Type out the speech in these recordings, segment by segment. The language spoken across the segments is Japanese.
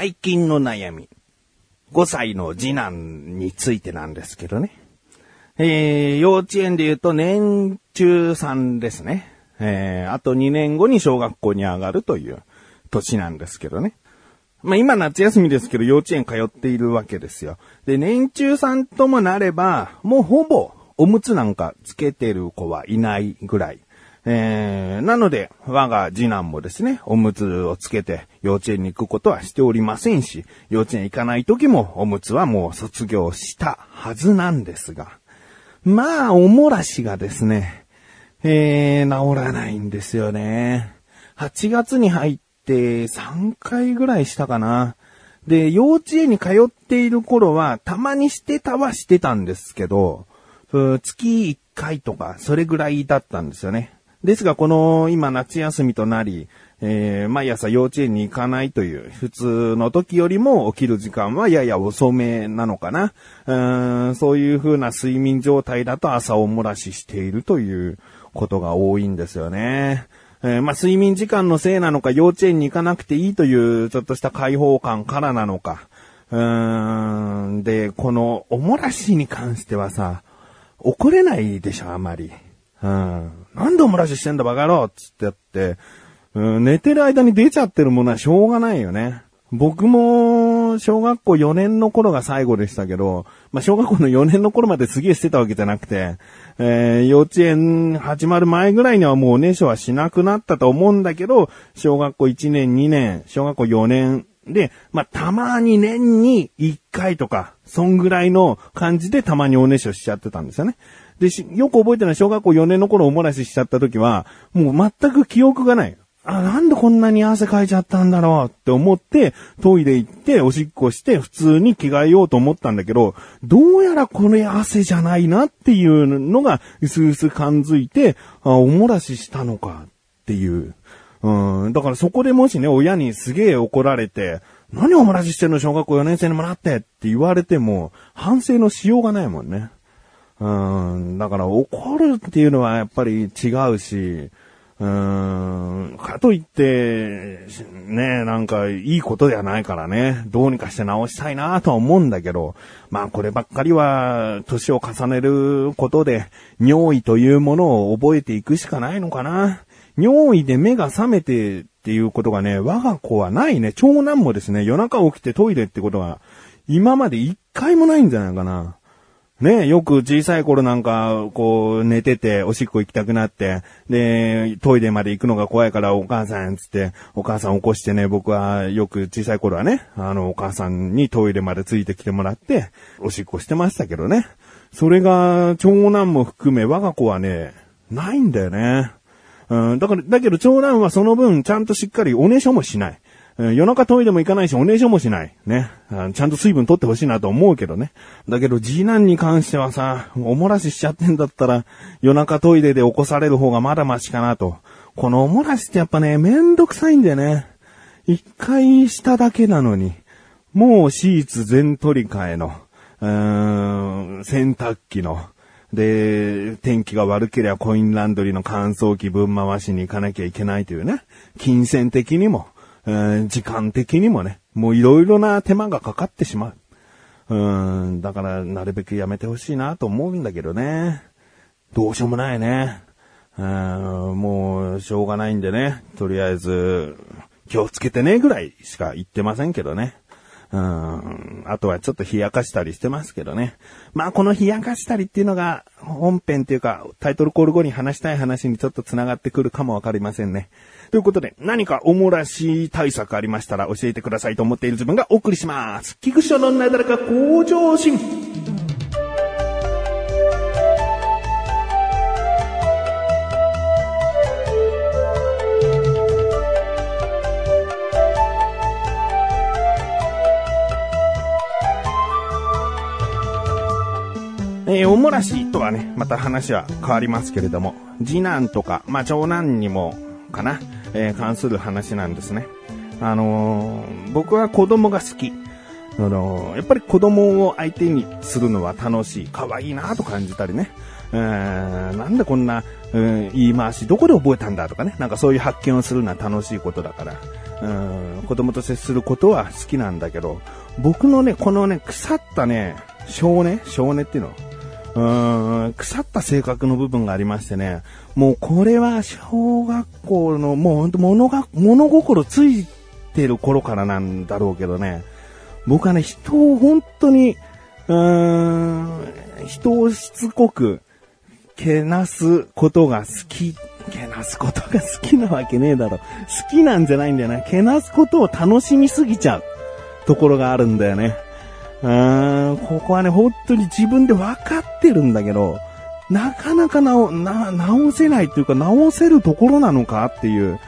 最近の悩み。5歳の次男についてなんですけどね。えー、幼稚園で言うと年中3ですね。えー、あと2年後に小学校に上がるという年なんですけどね。まあ今夏休みですけど幼稚園通っているわけですよ。で、年中3ともなれば、もうほぼおむつなんかつけてる子はいないぐらい。えー、なので、我が次男もですね、おむつをつけて幼稚園に行くことはしておりませんし、幼稚園行かない時もおむつはもう卒業したはずなんですが、まあ、おもらしがですね、えー、治らないんですよね。8月に入って3回ぐらいしたかな。で、幼稚園に通っている頃は、たまにしてたはしてたんですけど、月1回とか、それぐらいだったんですよね。ですが、この今夏休みとなり、えー、毎朝幼稚園に行かないという、普通の時よりも起きる時間はやや遅めなのかな。うーんそういう風な睡眠状態だと朝おもらししているということが多いんですよね。えー、まあ、睡眠時間のせいなのか、幼稚園に行かなくていいという、ちょっとした解放感からなのか。うーん、で、このおもらしに関してはさ、怒れないでしょ、あまり。うん。なんでオムライスしてんだバカ野郎つってやって、うん、寝てる間に出ちゃってるものはしょうがないよね。僕も、小学校4年の頃が最後でしたけど、まあ、小学校の4年の頃まですげえしてたわけじゃなくて、えー、幼稚園始まる前ぐらいにはもうおねしょはしなくなったと思うんだけど、小学校1年、2年、小学校4年で、まあ、たまに年に1回とか、そんぐらいの感じでたまにおねしょしちゃってたんですよね。で、よく覚えてるのは小学校4年の頃おもらししちゃった時は、もう全く記憶がない。あ、なんでこんなに汗かいちゃったんだろうって思って、トイレ行って、おしっこして、普通に着替えようと思ったんだけど、どうやらこれ汗じゃないなっていうのが、うすうす感づいて、あ、おもらししたのかっていう。うん。だからそこでもしね、親にすげえ怒られて、何おもらししてんの小学校4年生にもらってって言われても、反省のしようがないもんね。うん、だから怒るっていうのはやっぱり違うし、うん、かといって、ね、なんかいいことではないからね、どうにかして直したいなとは思うんだけど、まあこればっかりは年を重ねることで、尿意というものを覚えていくしかないのかな。尿意で目が覚めてっていうことがね、我が子はないね。長男もですね、夜中起きてトイレってことが今まで一回もないんじゃないかな。ねよく小さい頃なんか、こう、寝てて、おしっこ行きたくなって、で、トイレまで行くのが怖いから、お母さん、つって、お母さん起こしてね、僕はよく小さい頃はね、あの、お母さんにトイレまでついてきてもらって、おしっこしてましたけどね。それが、長男も含め、我が子はね、ないんだよね。うん、だから、だけど長男はその分、ちゃんとしっかりおねしょもしない。夜中トイレも行かないし、おねしょもしない。ね。ちゃんと水分取ってほしいなと思うけどね。だけど、次男に関してはさ、おもらししちゃってんだったら、夜中トイレで起こされる方がまだマシかなと。このおもらしってやっぱね、めんどくさいんだよね。一回しただけなのに、もうシーツ全取り替えの、うーん、洗濯機の、で、天気が悪ければコインランドリーの乾燥機分回しに行かなきゃいけないというね。金銭的にも、時間的にもね、もういろいろな手間がかかってしまう。うん、だからなるべくやめてほしいなと思うんだけどね。どうしようもないね。うん、もう、しょうがないんでね。とりあえず、気をつけてねぐらいしか言ってませんけどね。うん。あとはちょっと冷やかしたりしてますけどね。まあこの冷やかしたりっていうのが本編っていうかタイトルコール後に話したい話にちょっと繋がってくるかもわかりませんね。ということで何かおもらし対策ありましたら教えてくださいと思っている自分がお送りします。菊池のなだらか向上心。えー、おもらしとはね、また話は変わりますけれども、次男とか、まあ、長男にも、かな、えー、関する話なんですね。あのー、僕は子供が好き。あのやっぱり子供を相手にするのは楽しい、可愛いなと感じたりね。うー、なんでこんな、うん、言い回しどこで覚えたんだとかね。なんかそういう発見をするのは楽しいことだから。うん、子供と接することは好きなんだけど、僕のね、このね、腐ったね、少年少年っていうのうーん、腐った性格の部分がありましてね、もうこれは小学校の、もうほんと物が、物心ついてる頃からなんだろうけどね、僕はね、人を本当に、うーん、人をしつこく、けなすことが好き。けなすことが好きなわけねえだろ。好きなんじゃないんだよな。けなすことを楽しみすぎちゃうところがあるんだよね。うーん、ここはね、本当に自分で分かってるんだけど、なかなか直、な、直せないっていうか、直せるところなのかっていう、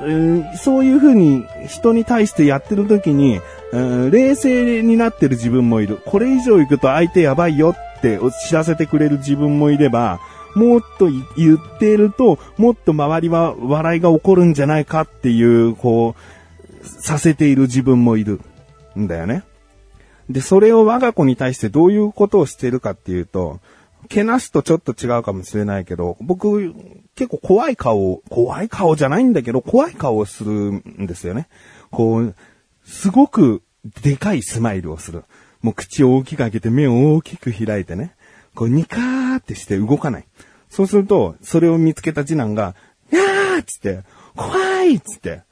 うんそういう風に人に対してやってる時に、うん冷静になってる自分もいる。これ以上行くと相手やばいよって知らせてくれる自分もいれば、もっと言ってると、もっと周りは笑いが起こるんじゃないかっていう、こう、させている自分もいる。んだよね。で、それを我が子に対してどういうことをしてるかっていうと、けなすとちょっと違うかもしれないけど、僕、結構怖い顔、怖い顔じゃないんだけど、怖い顔をするんですよね。こう、すごくでかいスマイルをする。もう口を大きく開けて目を大きく開いてね。こうニカーってして動かない。そうすると、それを見つけた次男が、やーっつって、怖いっつって、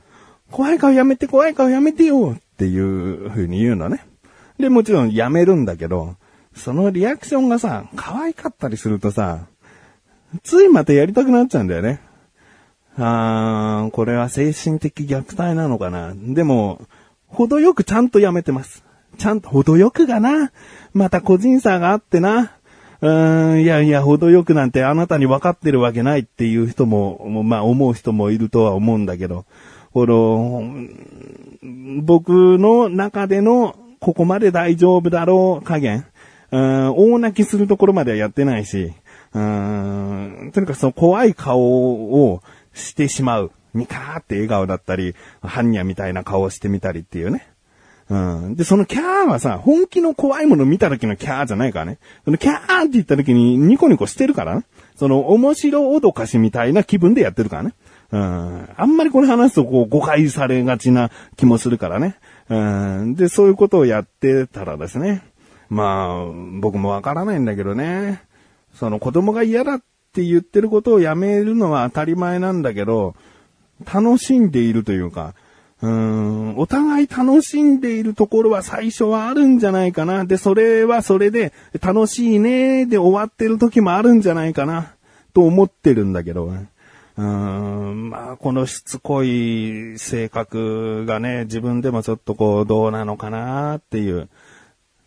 怖い顔やめて怖い顔やめてよっていう風に言うのね。で、もちろんやめるんだけど、そのリアクションがさ、可愛かったりするとさ、ついまたやりたくなっちゃうんだよね。あー、これは精神的虐待なのかな。でも、程よくちゃんとやめてます。ちゃんと、程よくがな。また個人差があってな。うーん、いやいや、程よくなんてあなたに分かってるわけないっていう人も、まあ思う人もいるとは思うんだけど、この、僕の中でのここまで大丈夫だろう加減、うん、大泣きするところまではやってないし、うん、とにかくその怖い顔をしてしまう。ニカーって笑顔だったり、ハンニャみたいな顔をしてみたりっていうね。うん。で、そのキャーはさ、本気の怖いもの見た時のキャーじゃないからね。そのキャーって言った時にニコニコしてるからね。その面白脅かしみたいな気分でやってるからね。うん。あんまりこれ話すとこう誤解されがちな気もするからね。うん。で、そういうことをやってたらですね。まあ、僕もわからないんだけどね。その子供が嫌だって言ってることをやめるのは当たり前なんだけど、楽しんでいるというか、うーん、お互い楽しんでいるところは最初はあるんじゃないかな。で、それはそれで楽しいねで終わってる時もあるんじゃないかな。と思ってるんだけど、うーん、まあ、このしつこい性格がね、自分でもちょっとこう、どうなのかなっていう。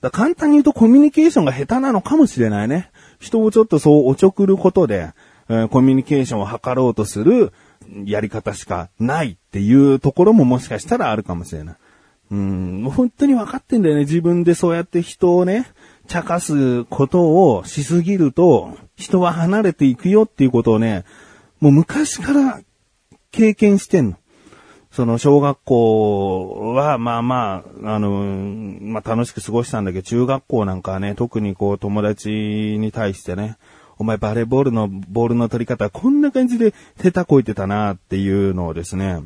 だ簡単に言うとコミュニケーションが下手なのかもしれないね。人をちょっとそうおちょくることで、えーコミュニケーションを図ろうとするやり方しかないっていうところももしかしたらあるかもしれない。うん、もう本当に分かってんだよね。自分でそうやって人をね、茶化すことをしすぎると、人は離れていくよっていうことをね、もう昔から経験してんの。その小学校は、まあまあ、あの、まあ楽しく過ごしたんだけど、中学校なんかはね、特にこう友達に対してね、お前バレーボールのボールの取り方こんな感じで手たこいてたなっていうのをですね、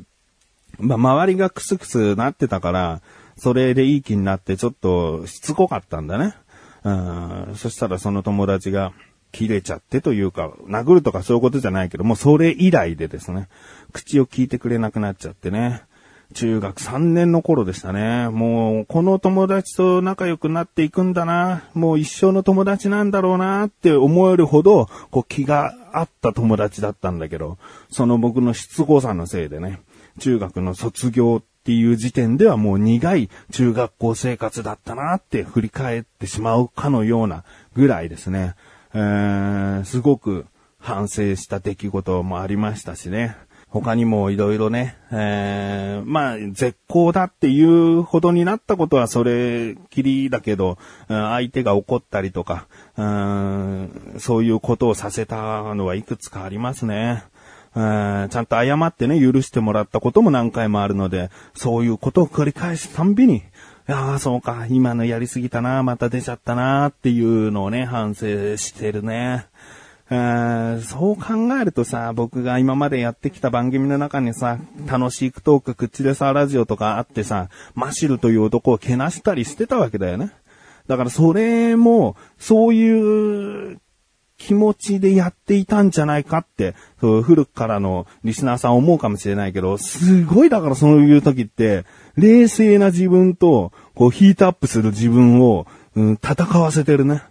まあ周りがクスクスなってたから、それでいい気になってちょっとしつこかったんだね。うん、そしたらその友達が切れちゃってというか、殴るとかそういうことじゃないけど、もうそれ以来でですね、口を聞いてくれなくなっちゃってね。中学3年の頃でしたね。もう、この友達と仲良くなっていくんだな。もう一生の友達なんだろうなって思えるほど、こう気があった友達だったんだけど、その僕のしつこさのせいでね、中学の卒業っていう時点ではもう苦い中学校生活だったなって振り返ってしまうかのようなぐらいですね。えー、すごく反省した出来事もありましたしね。他にもいろいろね、えー、まあ、絶好だっていうほどになったことはそれきりだけど、うん相手が怒ったりとか、うんそういうことをさせたのはいくつかありますね。ちゃんと謝ってね、許してもらったことも何回もあるので、そういうことを繰り返すたんびに、ああ、そうか、今のやりすぎたな、また出ちゃったな、っていうのをね、反省してるね。そう考えるとさ、僕が今までやってきた番組の中にさ、楽しいトーク、口でさラジオとかあってさ、マシルという男をけなしたりしてたわけだよね。だからそれも、そういう気持ちでやっていたんじゃないかって、そう古くからのリスナーさん思うかもしれないけど、すごいだからそういう時って、冷静な自分と、こうヒートアップする自分を、うん、戦わせてるね。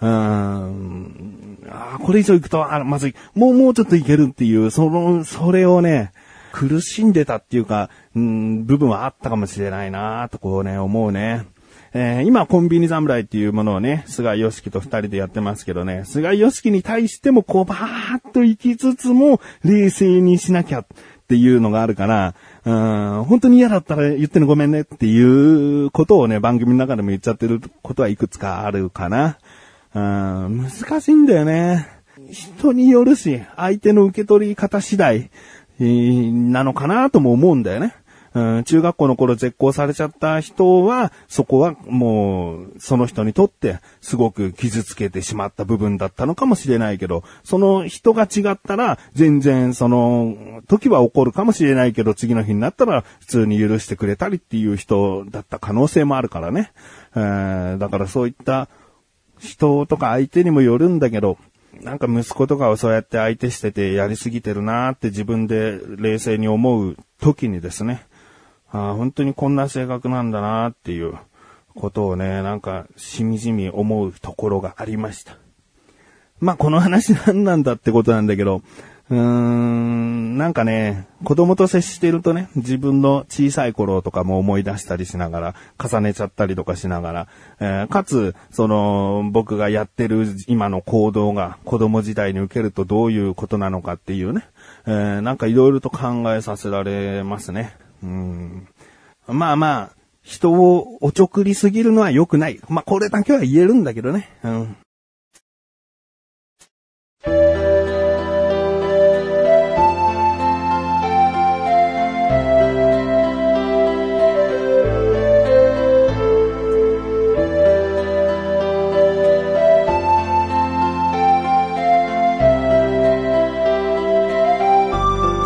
うん、あこれ以上行くと、あ、まずい。もう、もうちょっといけるっていう、その、それをね、苦しんでたっていうか、うん、部分はあったかもしれないなとこうね、思うね。えー、今、コンビニ侍っていうものをね、菅義樹と二人でやってますけどね、菅義樹に対してもこう、バーっと行きつつも、冷静にしなきゃっていうのがあるから、うん、本当に嫌だったら言ってねごめんねっていうことをね、番組の中でも言っちゃってることはいくつかあるかな。うん、難しいんだよね。人によるし、相手の受け取り方次第、なのかなとも思うんだよね。うん、中学校の頃絶交されちゃった人は、そこはもう、その人にとってすごく傷つけてしまった部分だったのかもしれないけど、その人が違ったら、全然その時は起こるかもしれないけど、次の日になったら普通に許してくれたりっていう人だった可能性もあるからね。えー、だからそういった人とか相手にもよるんだけど、なんか息子とかをそうやって相手しててやりすぎてるなーって自分で冷静に思う時にですね、あ本当にこんな性格なんだなっていうことをね、なんかしみじみ思うところがありました。まあこの話何なんだってことなんだけど、うーん、なんかね、子供と接してるとね、自分の小さい頃とかも思い出したりしながら、重ねちゃったりとかしながら、えー、かつ、その、僕がやってる今の行動が子供時代に受けるとどういうことなのかっていうね、えー、なんかいろいろと考えさせられますね。うん。まあまあ、人をおちょくりすぎるのは良くない。まあこれだけは言えるんだけどね。うん。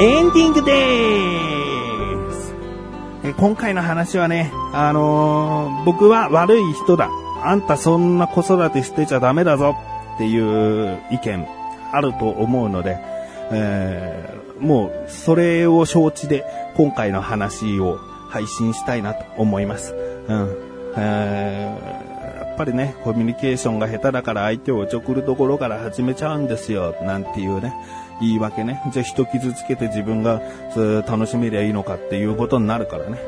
エンディングでーす。今回の話はね、あのー、僕は悪い人だ。あんたそんな子育てしてちゃダメだぞっていう意見あると思うので、えー、もうそれを承知で今回の話を配信したいなと思います。うん。えー、やっぱりね、コミュニケーションが下手だから相手をおちょくるところから始めちゃうんですよ、なんていうね。言い訳ね。じゃあ人傷つけて自分が楽しめりゃいいのかっていうことになるからね。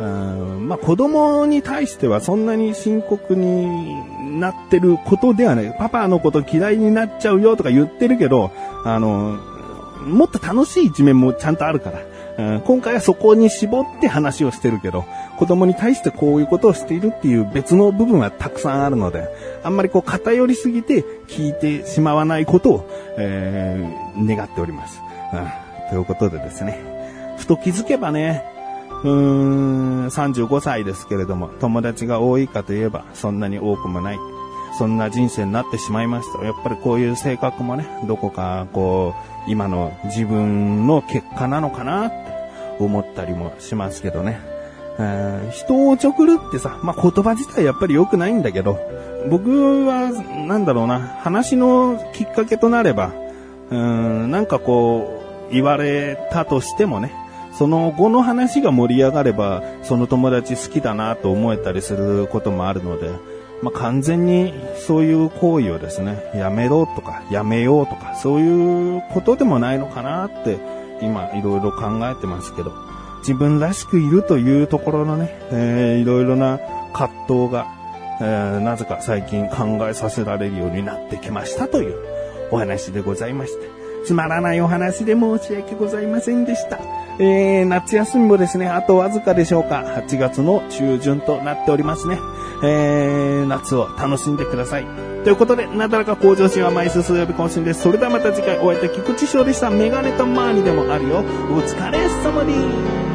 うんまあ子供に対してはそんなに深刻になってることではない。パパのこと嫌いになっちゃうよとか言ってるけど、あの、もっと楽しい一面もちゃんとあるから。うん、今回はそこに絞って話をしてるけど、子供に対してこういうことをしているっていう別の部分はたくさんあるので、あんまりこう偏りすぎて聞いてしまわないことを、えー、願っております、うん。ということでですね、ふと気づけばね、うーん、35歳ですけれども、友達が多いかといえば、そんなに多くもない。そんな人生になってしまいました。やっぱりこういう性格もね、どこかこう、今の自分の結果なのかなって思ったりもしますけどね。えー、人をちょくるってさ、まあ、言葉自体やっぱり良くないんだけど、僕は、なんだろうな、話のきっかけとなれば、うん、なんかこう、言われたとしてもね、その後の話が盛り上がれば、その友達好きだなと思えたりすることもあるので、まあ、完全にそういう行為をですね、やめろとか、やめようとか、そういうことでもないのかなって、今いろいろ考えてますけど、自分らしくいるというところのね、えー、いろいろな葛藤が、えー、なぜか最近考えさせられるようになってきましたというお話でございました。つまらないお話で申し訳ございませんでした。えー、夏休みもですね、あとわずかでしょうか。8月の中旬となっておりますね。えー、夏を楽しんでください。ということで、なだらか向上心は毎週水曜日更新です。それではまた次回お会いいた菊池翔でした。メガネとマーニでもあるよ。お疲れ様です。